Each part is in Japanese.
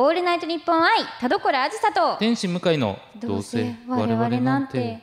オールナイトニッポン愛田所あずさと。天使向かいのどうせ我々なんて。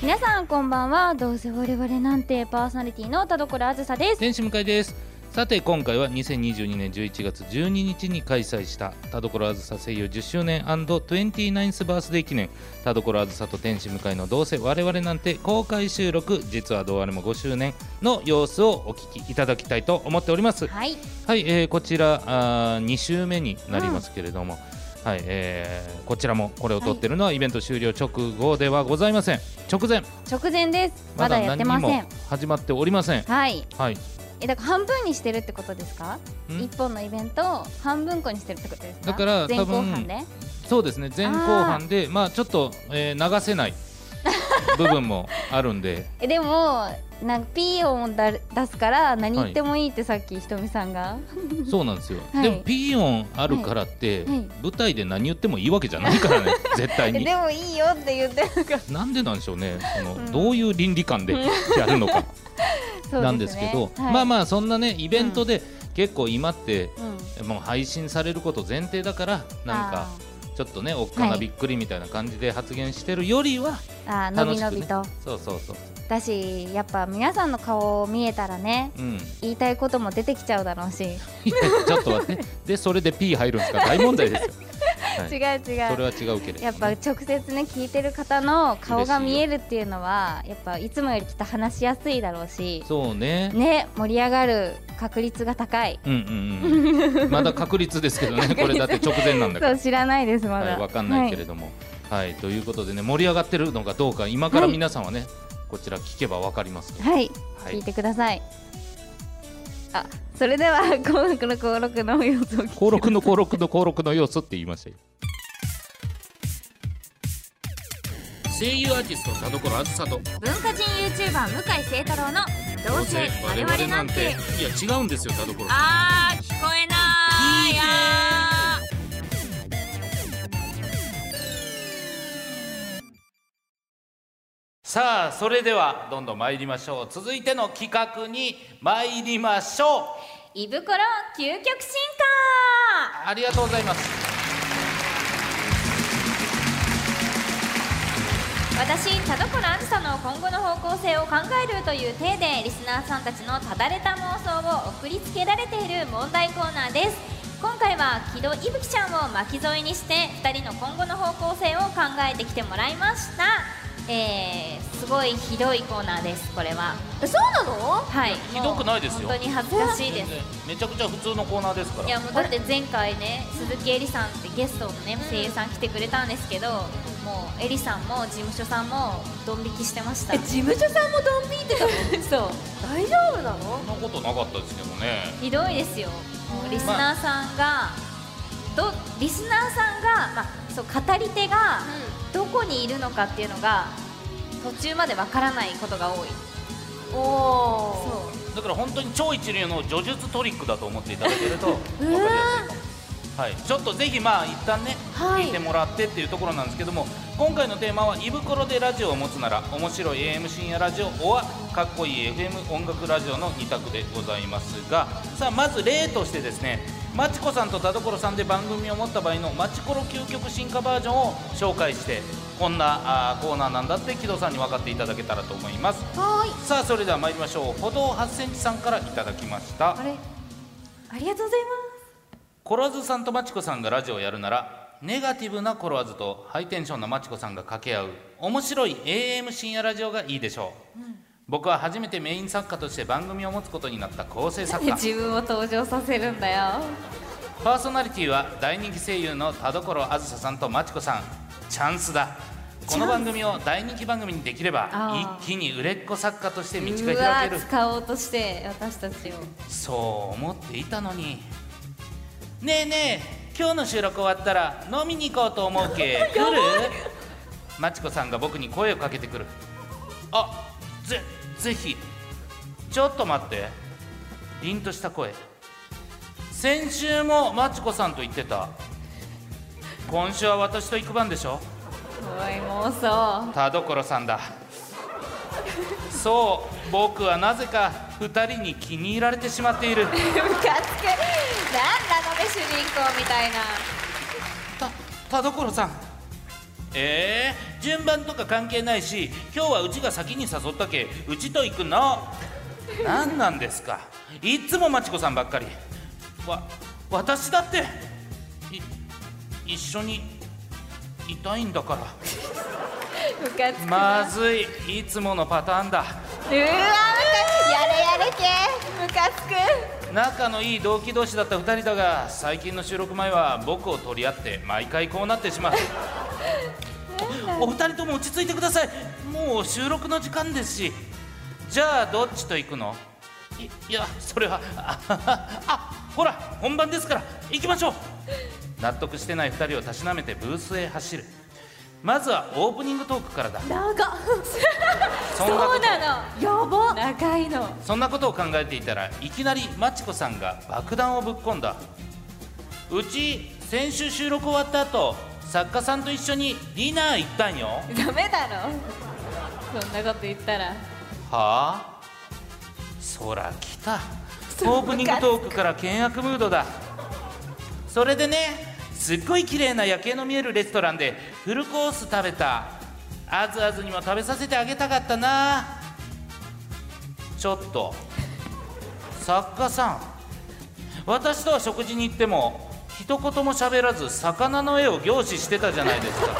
皆さんこんばんは。どうせ我々なんて。パーソナリティの田所あずさです。天使向かいですさて今回は2022年11月12日に開催した田所あずさ声優10周年 &29th バースデー記念田所あずさと天使向かいのどうせ我々なんて公開収録実はどうあれも5周年の様子をお聞きいただきたいと思っておりますはい。はい、えーこちらあ2週目になりますけれども、はいえーこちらもこれを撮ってるのはイベント終了直後ではございません。直前。直前です。まだやってま何せん。も始まっておりません。はい。はいえだから半分にしてるってことですか？ん？一本のイベントを半分個にしてるってことですか？だから前後半で？そうですね前後半でまあちょっと、えー流せない部分も あるんで。えでもなんかピー音をだ出すから何言ってもいいってさっきひとみさんが、そうなんですよ、はい。でもピー音あるからって、はい。はい。舞台で何言ってもいいわけじゃないからね 絶対えに。でもいいよって言ってるから。なんでなんでしょうねその、うん。どういう倫理観でやるのかなんですけどはい。まあまあそんなねイベントで結構今って、うん。もう配信されること前提だからなんかちょっとねおっかはない。びっくりみたいな感じで発言してるよりは楽しく、ね、びのびと。そうそうそうだしやっぱ皆さんの顔を見えたらねうん。言いたいことも出てきちゃうだろうし、いやちょっと待って。でそれで P 入るんですか大問題ですよ、はい、違う違う。それは違うけれどもね、やっぱ直接ね聞いてる方の顔が見えるっていうのはやっぱいつもよりきっと話しやすいだろうし。そうね。ね盛り上がる確率が高い。うんうんうん。まだ確率ですけどね これだって直前なんだから。そう知らないですまだ、はい、わかんないけれども、はいということでね盛り上がってるのかどうか今から皆さんはね、こちら聞けばわかりますはい、はい。聞いてください。あそれでは 登録の登録の様子を聞き登録の登録の登録の要素って言いましたよ。声優アーティスト田所あずさと。文化人 YouTuber 向井聖太郎の「どうせ我々なんて。いや違うんですよ田所」あー聞こえないさあそれではどんどん参りましょう。続いての企画に参りましょう。ー胃袋究極進化。ありがとうございます私田所あずさの今後の方向性を考えるという体でリスナーさんたちのただれた妄想を送りつけられている問題コーナーです。今回は木戸いぶきちゃんを巻き添えにして2人の今後の方向性を考えてきてもらいましたえー、すごいひどいコーナーですこれは。そうなの？はい。ひどくないですよ。本当に恥ずかしいです。めちゃくちゃ普通のコーナーですから。いやもうだって前回ね鈴木恵里さんってゲストのね声優さん来てくれたんですけどもう恵里さんも事務所さんもドン引きしてました。え事務所さんもドン引いてたの？そう。大丈夫なの？そんなことなかったですけどね。ひどいですよ。もうリスナーさんが、どリスナーさんが、まあ、そう語り手がどこにいるのかっていうのが途中までわからないことが多い。おおそだから本当に超一流の叙述トリックだと思っていただけると 分かりやすいはい、ちょっとぜひまあ一旦ね、はい。聞いてもらってっていうところなんですけども今回のテーマは「胃袋でラジオを持つなら面白い AM 深夜ラジオ」おはかっこいい FM 音楽ラジオの2択でございますがさあまず例としてですねマチコさんと田所さんで番組を持った場合のマチコロ究極進化バージョンを紹介してこんなあーコーナーなんだって木戸さんに分かっていただけたらと思います。はーい。さあそれでは参りましょう。歩道8センチさんからいただきましたあれありがとうございまコロワズさんとマチコさんがラジオをやるならネガティブなコロワズとハイテンションなマチコさんが掛け合う面白い AM 深夜ラジオがいいでしょう、僕は初めてメイン作家として番組を持つことになった構成作家。す自分を登場させるんだよ。パーソナリティは大人気声優の田所あずささんとマチコさん。チャンスだ。この番組を大人気番組にできれば一気に売れっ子作家として道うがわ開ける。使おうとして私たちを。そう思っていたのに。ねえねえ今日の収録終わったら飲みに行こうと思うけ。来る？マチコさんが僕に声をかけてくる。あぜぜひちょっと待って。凛とした声。先週もマチコさんと言ってた。今週は私と行く番でしょ。おい妄想田所さんだ。そう僕はなぜか2人に気に入られてしまっている。ムカつくなんなのね主人公みたいな。た田所さん。えー、順番とか関係ないし今日はうちが先に誘ったけうちと行くの？何なんですか？いっつもまちこさんばっかり。わ私だってい一緒にいたいんだから。まずい。いつものパターンだ。うわやれやれ系ムカつく。仲のいい同期同士だった2人だが最近の収録前は僕を取り合って毎回こうなってしまうおお二人とも落ち着いてください。もう収録の時間ですし。じゃあどっちと行くの？いいやそれはあ あほら本番ですから行きましょう。納得してない2人をたしなめてブースへ走る。まずはオープニングトークからだ。長っ。そんなこと。そうなやば。の長いの。そんなことを考えていたらいきなりマチコさんが爆弾をぶっ込んだ。うち先週収録終わった後作家さんと一緒にディナー行ったんよ。はダメだろ。そんなこと言ったら。あ？そら来た。オープニングトークから険悪ムードだ。それでねすっごい綺麗な夜景の見えるレストランでフルコース食べた。あずあずにも食べさせてあげたかったな。ちょっと。作家さん。私とは食事に行っても一言も喋らず魚の絵を凝視してたじゃないですか。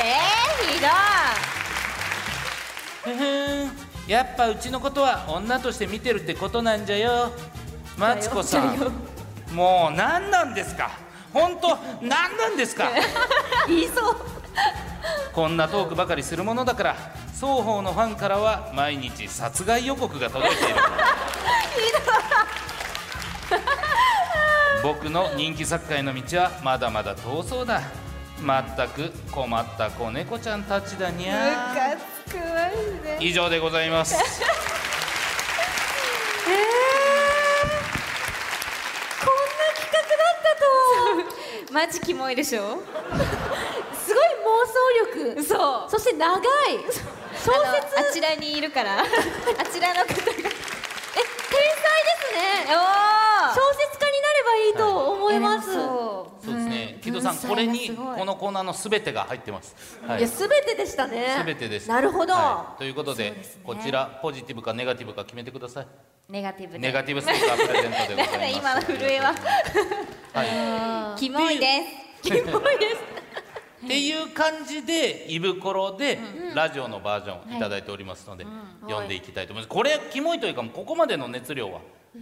えー、ひどふふん。やっぱうちのことは女として見てるってことなんじゃよ。マチコさん。もう何なんですか。本当何なんですか。言いそう。こんなトークばかりするものだから双方のファンからは毎日殺害予告が届いている 僕の人気作家への道はまだまだ遠そうだ。まったく困った子猫ちゃんたちだにムゃ以上でございます。マジキモいでしょ？すごい妄想力。そうそして長い。小説。あちらにいるから。あちらの方が。え天才ですね。お小説家になればいいと思います、そう。そうですね、ん。木戸さん、これにこのコーナーのすべてが入ってます。はい。や、すべてでしたね。すべてです。なるほど、はい。ということでね。こちらポジティブかネガティブか決めてください。ネガティブで。ネガティブステッカープレゼントでございます。今の震えは。はい。キモいですキモいです。っていう感じでイブコロでラジオのバージョンい。ただいておりますので、読んでいきたいと思います。これキモいというかもうここまでの熱量は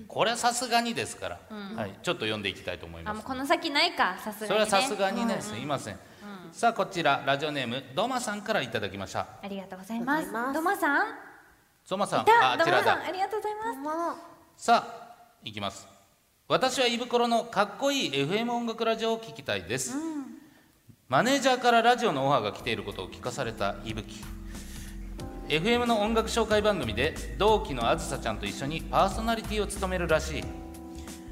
これはさすがにですから、はい、ちょっと読んでいきたいと思います。あもう。この先ないかさすがに、ね、それはさすがにね、すいません。さあこちらラジオネームドマさんからいただきました。ありがとうございます。ドマさん？ゾマさん、いた！ああちらだ。ありがとうございます。さあ行きます。私は胃袋のかっこいい FM 音楽ラジオを聞きたいです、マネージャーからラジオのオファーが来ていることを聞かされたいぶき FM の音楽紹介番組で同期のあずさちゃんと一緒にパーソナリティを務めるらしい。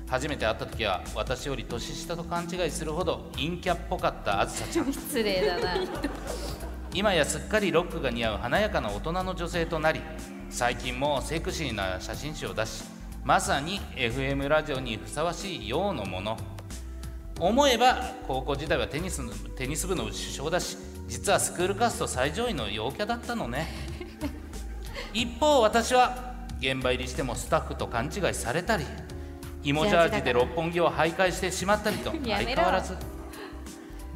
初めて会った時は私より年下と勘違いするほど陰キャっぽかったあずさちゃん。失礼だな。今やすっかりロックが似合う華やかな大人の女性となり最近もセクシーな写真集を出しまさに FM ラジオにふさわしいようなもの。思えば高校時代はテニスのテニス部の主将だし実はスクールカースト最上位の陽キャだったのね一方私は現場入りしてもスタッフと勘違いされたり芋ジャージで六本木を徘徊してしまったりと 相変わらず。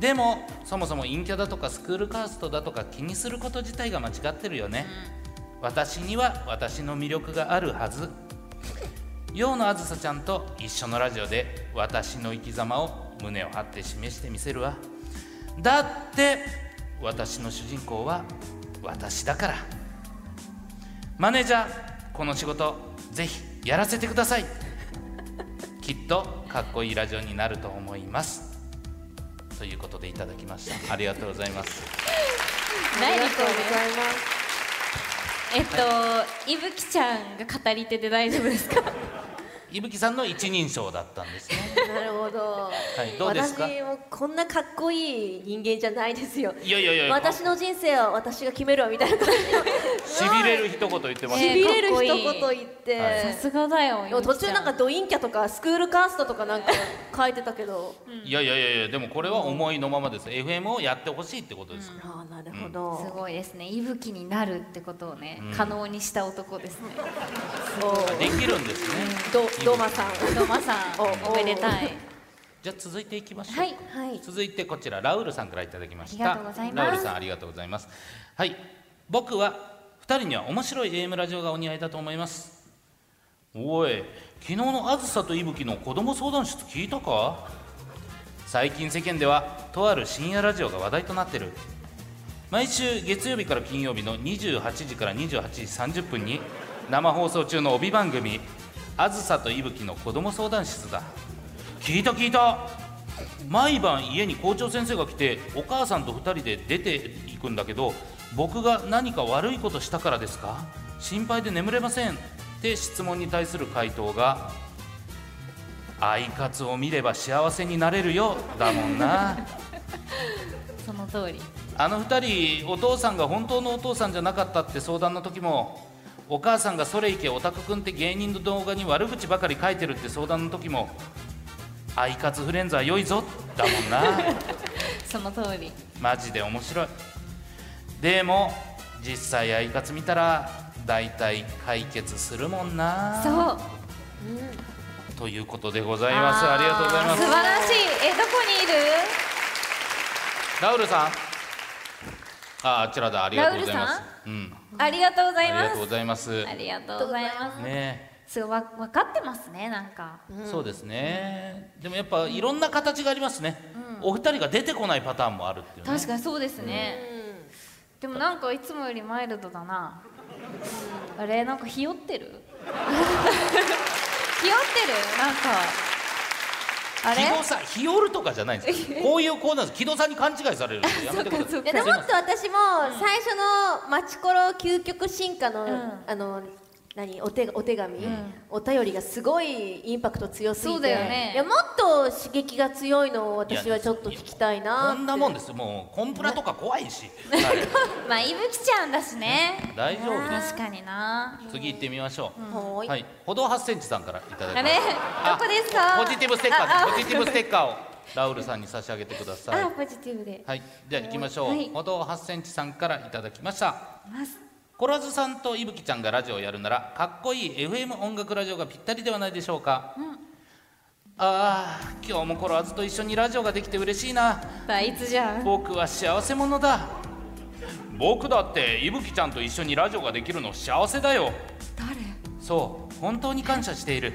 でもそもそも陰キャだとかスクールカーストだとか気にすること自体が間違ってるよね、私には私の魅力があるはず。陽のあずさちゃんと一緒のラジオで私の生き様を胸を張って示してみせるわ。だって私の主人公は私だからマネージャーこの仕事ぜひやらせてください。きっとかっこいいラジオになると思います。ということでいただきました。ありがとうございます。ありがとうごれざいます。えっといぶきちゃんが語り手で大丈夫ですか？いぶきさんの一人称だったんですねはいどうですか？私もこんなかっこいい人間じゃないですよ。いやいやいや私の人生は私が決めるわみたいな感じしびれる一言言ってます。しねびれる一言言って、はい。さすがだよ途中な。んかドインキャとかスクールカーストとかなんか書いてたけど、いやいやいやいやでもこれは思いのままです。FM をやってほしいってことです。からああなるほど、すごいですね。息吹になるってことをね、うん。可能にした男ですね。おできるんですね。どドマさん。ドマさん。お。おめでたいじゃあ続いていきましょうはいはい。続いてこちらラウルさんからいただきました。ラウルさんありがとうございます。はい。僕は2人には面白い AM ラジオがお似合いだと思います。おい昨日のあずさといぶきの子供相談室聞いたか？最近世間ではとある深夜ラジオが話題となってる。毎週月曜日から金曜日の28時から28時30分に生放送中の帯番組「あずさといぶきの子供相談室」だ聞いた聞いた。毎晩家に校長先生が来てお母さんと2人で出ていくんだけど僕が何か悪いことしたからですか？心配で眠れませんって質問に対する回答が「アイカツを見れば幸せになれるよ」だもんな。その通り。あの2人お父さんが本当のお父さんじゃなかったって相談の時もお母さんがそれいけオタクくんって芸人の動画に悪口ばかり書いてるって相談の時もアイカツフレンズは良いぞ。だもんな。その通り。マジで面白い。でも実際アイカツ見たら大体解決するもんな。そう。ということでございます。ありがとうございます。素晴らしい。えどこにいる？ラウルさん。ああちらだ。ありがとうございます。ラウルうん。ありがとうございます。ありがとうございます。ありがとうございます。ねすごいわ分かってますねなんか。そうですね。でもやっぱいろんな形がありますね、お二人が出てこないパターンもあるっていうね。確かにそうですね、でもなんかいつもよりマイルドだな、あれなんかひよってる？ひよってる？なんか。あれ？木戸さん日和とかじゃないんですよ こういうコーナーです。木戸さんに勘違いされるんで やめてください。でももっと私も最初のマチコロ究極進化の、ん。あの何お手お手紙、お便りがすごいインパクト強すぎて。そうだよね。いやもっと刺激が強いのを私はちょっと聞きたいなって。こんなもんですもうコンプラとか怖いし、は いまあいぶきちゃんだしね。大丈夫。です確かにな。次行ってみましょう、はーい。はい。歩道8センチさんからいただきまあれ？すどこですか？ポジティブステッカああ。ーポジティブステッカーをラウルさんに差し上げてください。あポジティブで。はい。じゃあ行きましょう、はい。歩道8センチさんからいただきました。ますコラズさんといぶきちゃんがラジオをやるならかっこいい FM 音楽ラジオがぴったりではないでしょうか、ああ今日もコラズと一緒にラジオができて嬉しいな。あいつじゃん。僕は幸せ者だ。僕だっていぶきちゃんと一緒にラジオができるの幸せだよ。誰？そう本当に感謝している。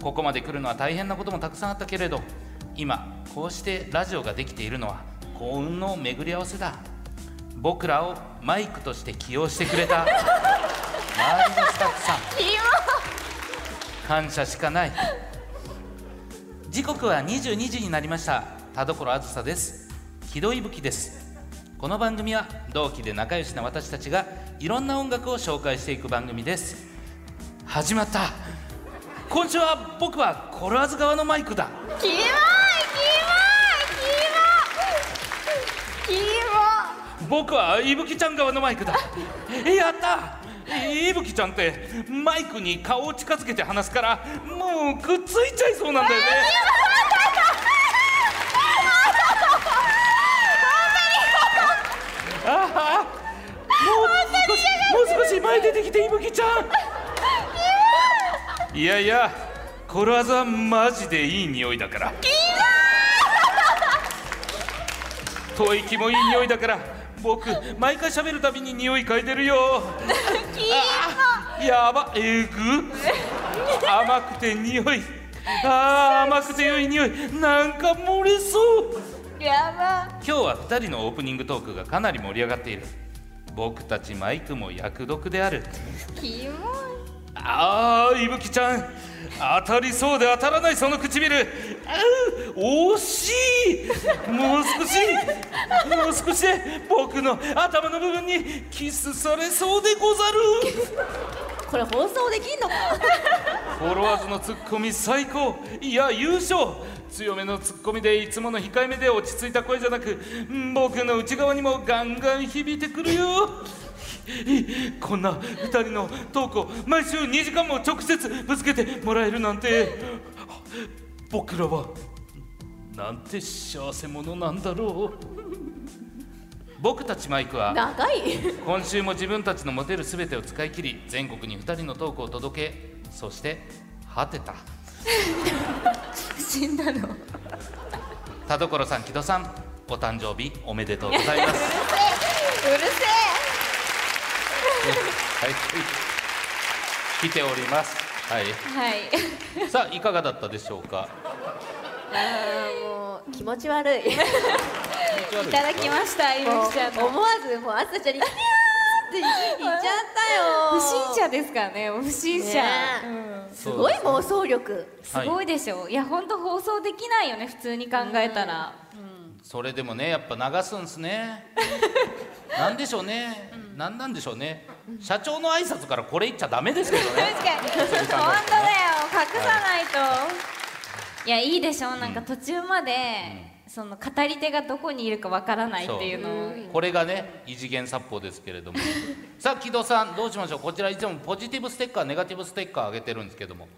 ここまで来るのは大変なこともたくさんあったけれど今こうしてラジオができているのは幸運の巡り合わせだ僕らをマイクとして起用してくれた。周りのスタッフさん。感謝しかない。時刻は22時になりました。田所あずさです。木戸いぶきです。この番組は同期で仲良しな私たちがいろんな音楽を紹介していく番組です。始まった。今週は僕はコラーズ側のマイクだ。キモいキ僕はいぶきちゃん側のマイクだ。えやった。いぶきちゃんってマイクに顔を近づけて話すからもうくっついちゃいそうなんだよね。ああもう少しもう少し前出てきていぶきちゃん。いやいやコラーズはマジでいい匂いだから。吐息もいい匂いだから僕毎回喋るたびに匂い嗅いでるよ。あやばえぐ。甘くて匂い。あー甘くて良い匂い。なんか漏れそう。やば。今日は2人のオープニングトークがかなり盛り上がっている。僕たちマイクも役読である。キモい。あーいぶきちゃん当たりそうで当たらないその唇。あう惜しい。もう少し。もう少しで僕の頭の部分にキスされそうでござる。これ放送できんのか？フォロワーズのツッコミ最高。いや優勝。強めのツッコミでいつもの控えめで落ち着いた声じゃなくん僕の内側にもガンガン響いてくるよこんな2人のトークを毎週2時間も直接ぶつけてもらえるなんて。僕らはなんて幸せ者なんだろう。僕たちマイクは長い。今週も自分たちの持てる全てを使い切り全国に2人のトークを届けそして果てた。死んだの。田所さん木戸さんお誕生日おめでとうございます。うるはい来ております。はい。はい。さあいかがだったでしょうか？あーもう気持ち悪い。いただきましたいぶもうきちゃんの。思わずもうあさちゃんにピャーって言っちゃったよ。不審者ですからね。不審者、ねうん。すごい妄想力。すごいでしょ、い、や本当放送できないよね普通に考えたら、それでもねやっぱ流すんすね。なんでしょうね、なんなんでしょうね社長の挨拶からこれ言っちゃダメですけど確ね本当だよ。隠さないと、い、やいいでしょ。なんか途中まで、その語り手がどこにいるかわからないっていうの。をこれがね異次元殺法ですけれども。さあ木戸さんどうしましょう。こちらいつもポジティブステッカーネガティブステッカーあげてるんですけども。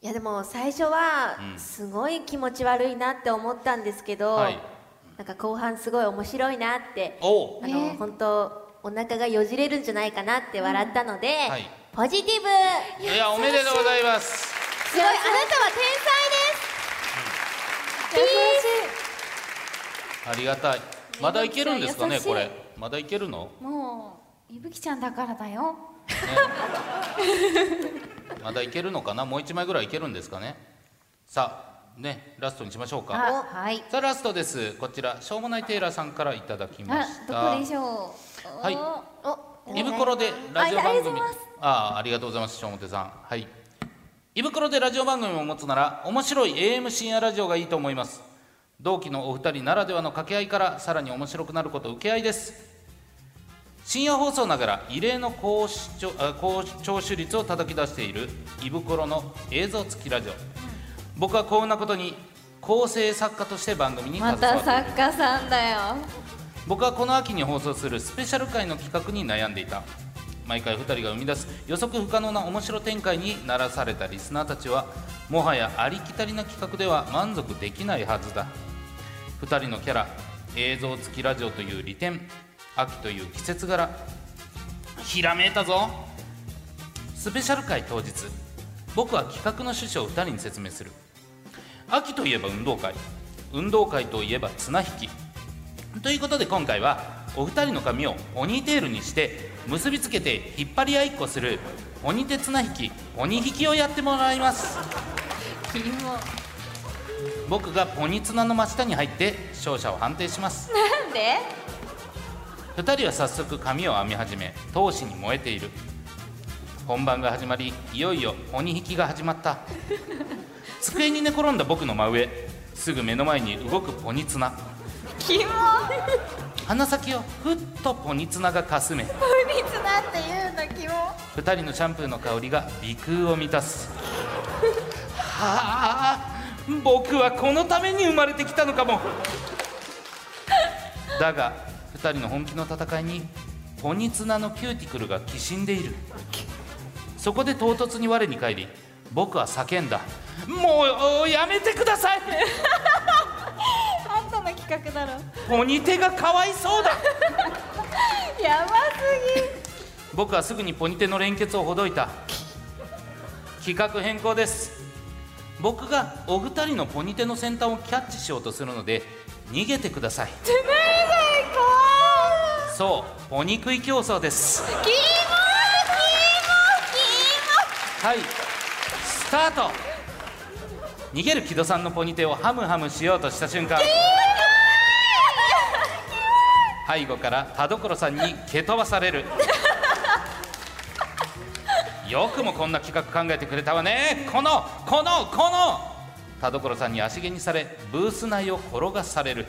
いやでも最初はうん。すごい気持ち悪いなって思ったんですけど、はい。なんか後半すごい面白いなってあの、本当お腹がよじれるんじゃないかなって笑ったので、はい。ポジティブ。いやおめでとうございます。すごいあなたは天才です。ありがたい。まだいけるんですかねこれ。まだいけるの？もういぶきちゃんだからだよ。まだいけるのかな？もう一枚ぐらいいけるんですかね？さあねラストにしましょうか。あはい。さあラストです。こちらしょうもないテイラーさんからいただきました。こでしょう？はい。お胃袋でラジオ番組りがとうございますああありがとうございますしょうもてさん。はい。胃袋でラジオ番組を持つなら面白い AM 深夜ラジオがいいと思います。同期のお二人ならではの掛け合いからさらに面白くなること受け合いです。深夜放送ながら異例の高視聴あ高聴取率を叩き出している胃袋の映像付きラジオ。僕は幸運なことに構成作家として番組にま携わっている。た作家さんだよ僕はこの秋に放送するスペシャル回の企画に悩んでいた。毎回2人が生み出す予測不可能な面白展開にならされたリスナーたちはもはやありきたりな企画では満足できないはずだ。2人のキャラ映像付きラジオという利点秋という季節柄ひらめいたぞ。スペシャル回当日僕は企画の趣旨を2人に説明する。秋といえば運動会。運動会といえば綱引き。ということで今回はお二人の髪をポニーテールにして結びつけて引っ張り合いっこする鬼手綱引き鬼引きをやってもらいます。僕がポニ綱の真下に入って勝者を判定します。なんで？二人は早速髪を編み始め闘志に燃えている。本番が始まりいよいよ鬼引きが始まった。机に寝転んだ僕の真上すぐ目の前に動くポニ綱キモ鼻先をふっとポニ綱がかすめ。不律なって言うんだキモ。二人のシャンプーの香りが鼻腔を満たす。はあ僕はこのために生まれてきたのかも。だが二人の本気の戦いにポニツナのキューティクルがきしんでいる。そこで唐突に我に返り僕は叫んだ。もうやめてください企画だろ。ポニテがかわいそうだ。やばす僕はすぐにポニテの連結をほどいた。企画変更です。僕がお二人のポニテの先端をキャッチしようとするので逃げてください。そそうポニ食い競争です。れ怖いキモキはいスタート。逃げる木戸さんのポニテをハムハムしようとした瞬間背後から田所さんに蹴飛ばされる。よくもこんな企画考えてくれたわね。このこのこの。田所さんに足毛にされブース内を転がされる。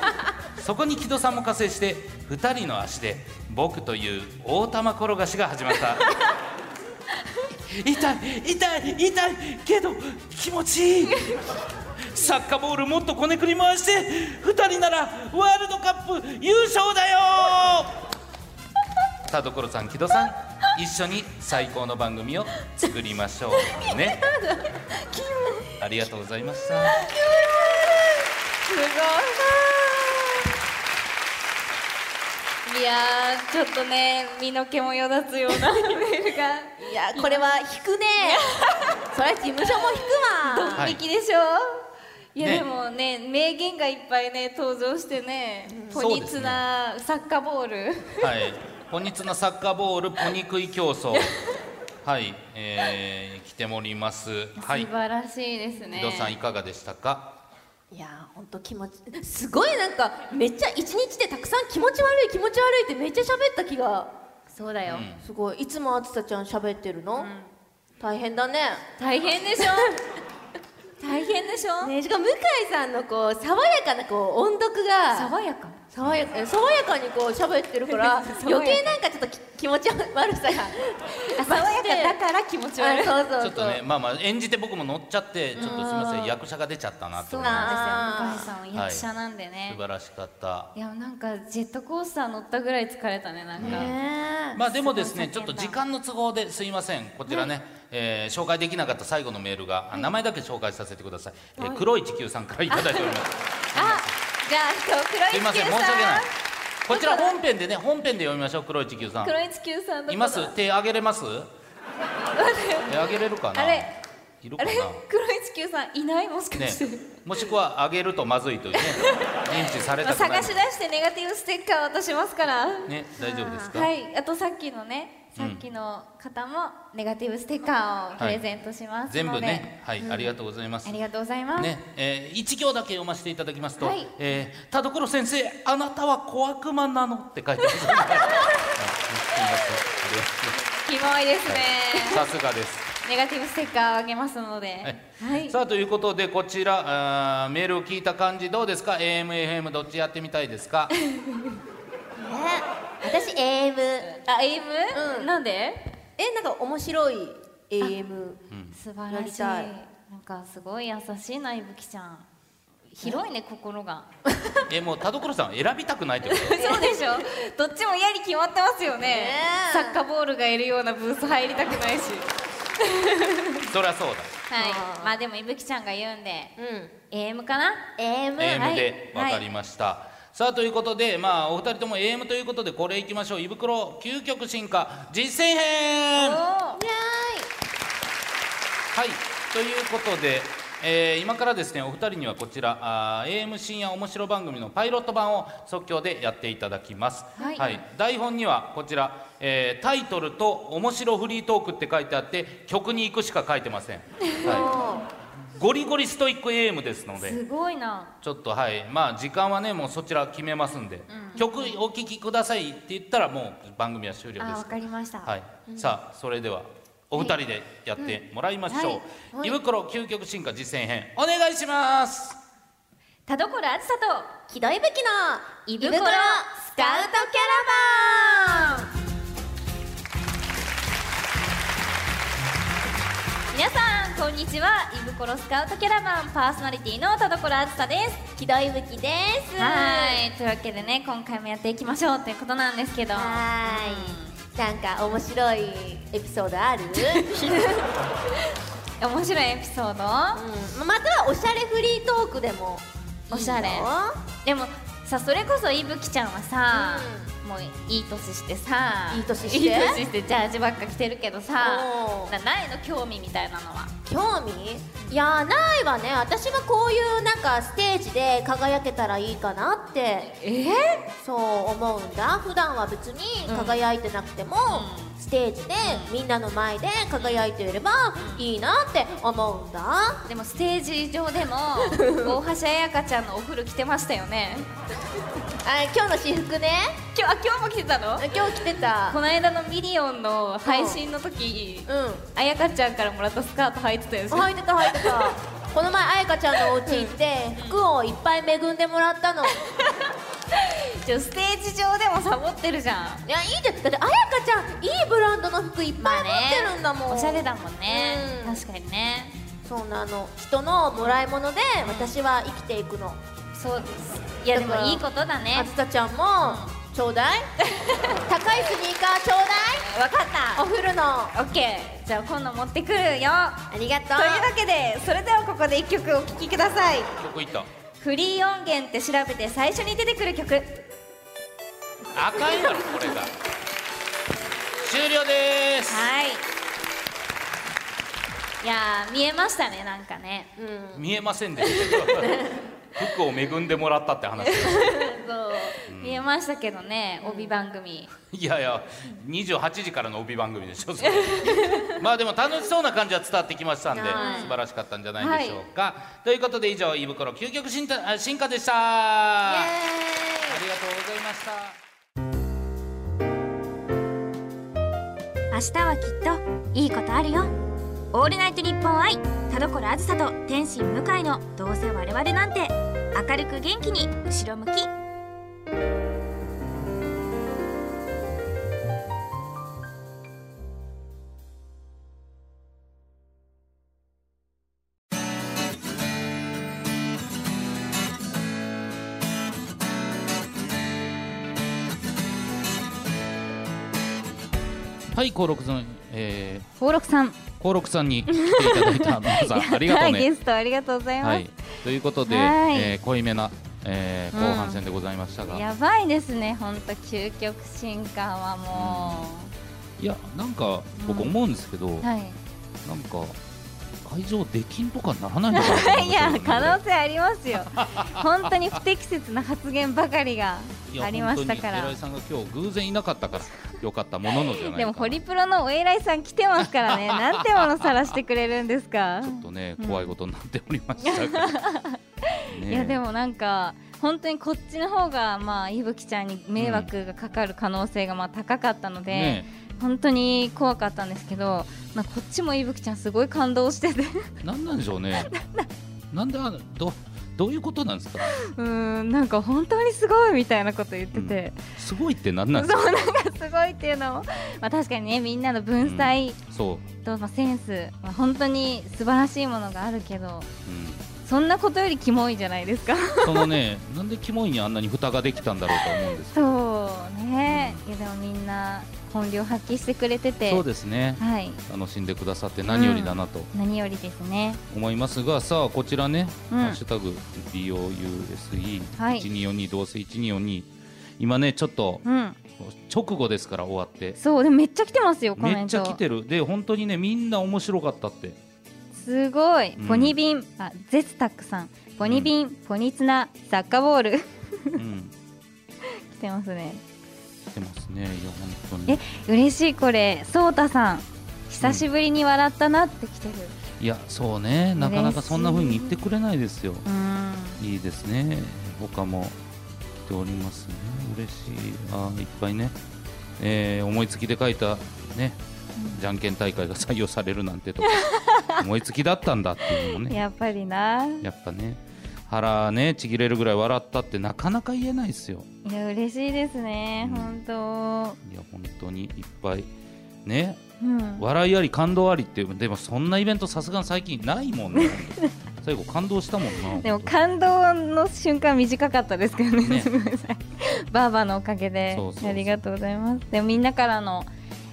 そこに木戸さんも加勢して2人の足で僕という大玉転がしが始まった。痛い痛い痛いけど気持ちいいサッカーボールもっとこねくり回して2人ならワールドカップ優勝だよ！田所さん木戸さん一緒に最高の番組を作りましょうね。ありがとうございました。すごい。い。やーちょっとね身の毛もよだつようなメールが。いやこれは引くね。それは事務所も引くわ。はい引きでしょ、い、やねでもね名言がいっぱいね登場してね、ポニツなサッカーボール。はい。ポニツなサッカーボールポニ食い競争。はい、えー、来ております。はい。素晴らしいですね。さんいかがでしたか？いやーほんと気持ちすごいなんかめっちゃ一日でたくさん気持ち悪い気持ち悪いってめっちゃ喋った気が。そうだよ、うん。すごい。いつもあつさちゃん喋ってるの、大変だね。大変でしょ？大変でしょ、ねしかも向井さんのこう爽やかなこう音読が。爽やか爽やか爽やかにこう喋ってるから 余計なんかちょっとき気持ち悪さがあ爽やかだから気持ち悪い。あそうそうそう。ちょっとねまあまあ演じて僕も乗っちゃってちょっとすみません役者が出ちゃったなとそうなんあですよ。向井さんは役者なんでね。す、素晴らしかった。いやなんかジェットコースター乗ったぐらい疲れたねなんか、ねまあでもですねちょっと時間の都合ですいません。こちらね、えー紹介できなかった最後のメールが、あ名前だけ紹介させてください、えー黒い地球さんからいただいております。あじゃあ黒いすいません地球さん申し訳ない。こちら本編でね本編で読みましょう黒い地球さん。黒い地球さんいます？手挙げれます？手挙げれるかな？あれいるかな？黒い地球さんいない？もしかねして、もしくは挙げるとまずいというね。認知されまあたくない。探し出してネガティブステッカー渡しますから。ね大丈夫ですか？はい。あとさっきのねさっきの方もネガティブステッカーをプレゼントしますので、全部ね。はい、ありがとうございます。ありがとうございます、ね。えー一行だけ読ませていただきますと「はい。えー田所先生あなたは小悪魔なの」って書いてます、は いキモいですね。さすがですネガティブステッカーをあげますので。はい、さあということでこちらあーメールを聞いた感じどうですか？AMFM どっちやってみたいですか？私 AM あ AM、うん。なんで？えなんか面白い AM 素晴らしい。なんかすごい優しいないぶきちゃん。広いね心が。えもう田所さんは選びたくないってこと？そうでしょ。どっちも嫌に決まってますよね。ねえ。サッカーボールがいるようなブース入りたくないしそりゃそうだ。はい。まあでもいぶきちゃんが言うんでうん。AM かな？AM、AM で分かりました、さあということでまあお二人とも AM ということでこれいきましょう。胃袋究極進化実践編。はい。ということで、えー今からですねお二人にはこちらあー AM 深夜面白番組のパイロット版を即興でやっていただきます、はい。台本にはこちら、えータイトルと「面白フリートーク」って書いてあって曲に行くしか書いてません、はおい、ゴリゴリストイック AM ですので。すごいな。ちょっとはい。まあ時間はねもうそちら決めますんで、曲お聴きくださいって言ったらもう番組は終了です。あわかりました。はい、さあそれではお二人でやってもらいましょう、はい。胃袋究極進化実践編お願いします。田所あずさと木戸いぶきの胃袋スカウトキャラバン皆さんこんにちは。胃袋スカウトキャラバンパーソナリティの田所あずさです。木戸いぶきです。はい。というわけでね今回もやっていきましょうということなんですけど。はーいなんか面白いエピソードある？面白いエピソード、うん、またはおしゃれフリートークでもおしゃれ。でもさそれこそいぶきちゃんはさ、もういい年してさ。いい年して？いい年してジャージばっか着てるけどさ。なないの？興味みたいなのは。興味？いやーないわね。私はこういうなんかステージで輝けたらいいかなって。え？そう思うんだ。普段は別に輝いてなくても、ステージでみんなの前で輝いていればいいなって思うんだ。でもステージ上でも 大橋彩香ちゃんのお服着てましたよねあ今日の私服ね。今日あ今日も着てたの？今日着てた。この間のミリオンの配信の時うん。彩香ちゃんからもらったスカート履いてたよね。履いてた履いてた。この前彩香ちゃんのお家行って服をいっぱい恵んでもらったの。ちょステージ上でもサボってるじゃん。いやいいじゃんだってあやかちゃんいいブランドの服いっぱい持ってるんだもん、おしゃれだもんね、うん。確かにね。そうなの。人のもらい物で私は生きていくのそういやでもいいことだね。あずさちゃんもちょうだい？高いスニーカーちょうだい？わかった。お風呂の。オッケー。じゃあ今度持ってくるよ。ありがとう。というわけでそれではここで1曲お聴きください。どこ行った。フリー音源って調べて最初に出てくる曲。あかんやろこれが。終了です。はい。いやー見えましたねなんかね。うん。見えませんでした服を恵んでもらったって話。で すそう見えましたけどね帯番組。いやいや28時からの帯番組でしょ まあでも楽しそうな感じは伝わってきましたんではい。素晴らしかったんじゃないでしょうか、ということで以上胃袋究極進化あ進化でした。イあエりがとうございました。明日はきっといいことあるよオールナイトニッポン愛田所あずさと天心向井のどうせ我々なんて明るく元気に後ろ向きはい登録さんえ登録さん。ー、登録さんに来ていただいた。皆 さんありがとうはいねゲストありがとうございます、はい。ということで、はい。えー濃いめな、えーうん。後半戦でございましたが、やばいですね本当究極進化はもいやなんか僕思うんですけど、う、はい。なんか会場できんとかならないのかないよ。や可能性ありますよ。本当に不適切な発言ばかりがありましたから。本当に偉いさんが今日偶然いなかったからよかったもののじゃないでもホリプロのお偉いさん来てますからね。なんてものさらしてくれるんですか？ちょっとね、うん。怖いことになっておりましたが、ねいやでもなんか本当にこっちの方がまあいぶきちゃんに迷惑がかかる可能性がまあ高かったので、ね本当に怖かったんですけど、まあ、こっちもいぶきちゃんすごい感動してて。なんなんでしょうね。なんでどどういうことなんですか？うーんなんか本当にすごいみたいなこと言ってて、すごいってなんなんそうですか？なんかすごいっていうのも、まあ、確かにねみんなの文才そう、と、まあ、センス、まあ、本当に素晴らしいものがあるけどうん、そんなことよりキモいじゃないですか。そのねなんでキモいにあんなに蓋ができたんだろうと思うんですけど。そうね。いやでもみんな本領発揮してくれてて。そうですね。はい。楽しんでくださって何よりだなと。何よりですね。思いますが、さあこちらね、うん。ハッシュタグ BOUSE1242、はい。1242どうせ1242今ねちょっとうん。直後ですから終わって。そうでもめっちゃ来てますよコメント。めっちゃ来てる。で本当にねみんな面白かったって。すごい、うん。ポニビンあゼスタックさん。ポニビン、ポニツナサッカーボール。うん。来てますね。来てますね。いや本当に。嬉しいこれ。ソータさん久しぶりに笑ったなって来てる。いやそうね。なかなかそんな風に言ってくれないですよ。うん。いいですね。他も来ておりますね。嬉しい。あーいっぱいね、えー思いつきで書いたねじゃんけん大会が採用されるなんてとか 思いつきだったんだっていうのもね。やっぱりな。やっぱね。腹ねちぎれるぐらい笑ったってなかなか言えないですよいや嬉しいですね、うん。本当。いや本当にいっぱい。ね。うん。笑いあり感動ありってでもそんなイベントさすがに最近ないもんね。最後感動したもんな。でも感動の瞬間短かったですけどね。ね。バーバのおかげでありがとうございます。でもみんなからの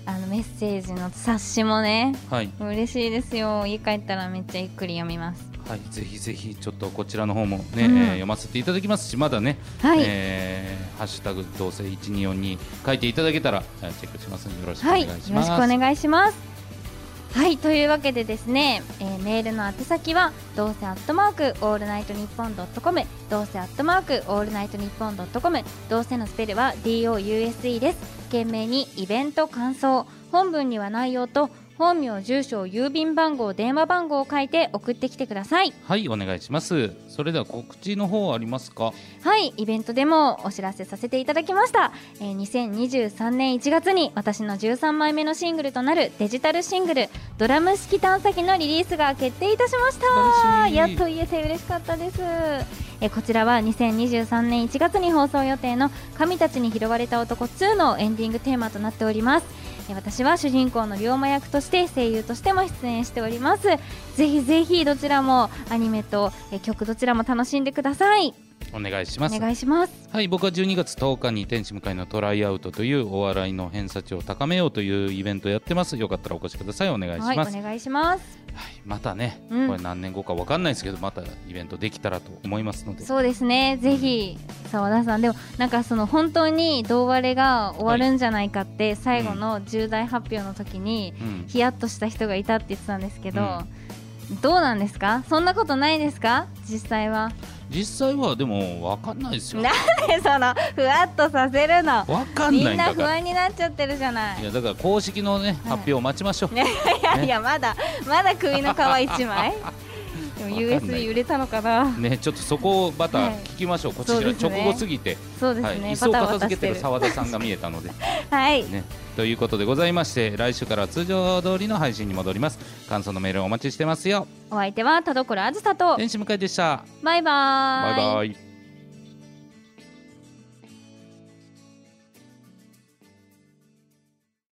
あのメッセージの冊子もねはい。嬉しいですよ。家帰ったらめっちゃゆっくり読みます。はい、ぜひぜひちょっとこちらの方もね、うん。えー読ませていただきますしまだね、はい、えーハッシュタグどうせ1242書いていただけたらえーチェックしますのでよろしくお願いします。はい、よろしくお願いします。はい、というわけでですね、えーメールの宛先はどうせアットマークオールナイトニッポンドットコム、どうせアットマークオールナイトニッポンドットコム、どうせのスペルは D O U S E です。件名にイベント感想、本文には内容と本名、住所、郵便番号、電話番号を書いて送ってきてください。はい、お願いします。それでは告知の方ありますか？はい、イベントでもお知らせさせていただきました。えー2023年1月に私の13枚目のシングルとなるデジタルシングル「ドラム式探査機」のリリースが決定いたしましたやっと言えて嬉しかったです。えこちらは2023年1月に放送予定の「神たちに拾われた男2」のエンディングテーマとなっておりますえ私は主人公の龍馬役として声優としても出演しております。ぜひぜひどちらもアニメと曲どちらも楽しんでください。お願いします。お願いします。はい僕は12月10日に天使向かいのトライアウトというお笑いの偏差値を高めようというイベントやってます。よかったらお越しください。お願いしはいます、お願いします。はいまたね、うん。これ何年後かわかんないですけどまたイベントできたらと思いますので。そうですね。ぜひ澤田さん。でもなんかその本当に胴割れが終わるんじゃないかって最後の重大発表の時にうん。ヒヤッとした人がいたって言ってたんですけど、どうなんですか？そんなことないですか？実際は実際はでもわかんないですよ。なんでそのふわっとさせるの？わかんみんないんだから。な不安になっちゃってるじゃない。いやだから公式のね、発表を待ちましょう。いやいやいやまだまだ首の皮一枚でも USB 売れたのかな。ねちょっとそこをまたはい聞きましょう、こちら直後すぎて、そうですはい、ね、椅子をバタバ片付けてる澤田さんが見えたので。はい。ね。ということでございまして来週からは通常通りの配信に戻ります。感想のメールお待ちしてますよ。お相手は田所あずさと。天使向かいでした。バイバーイ。バイバイ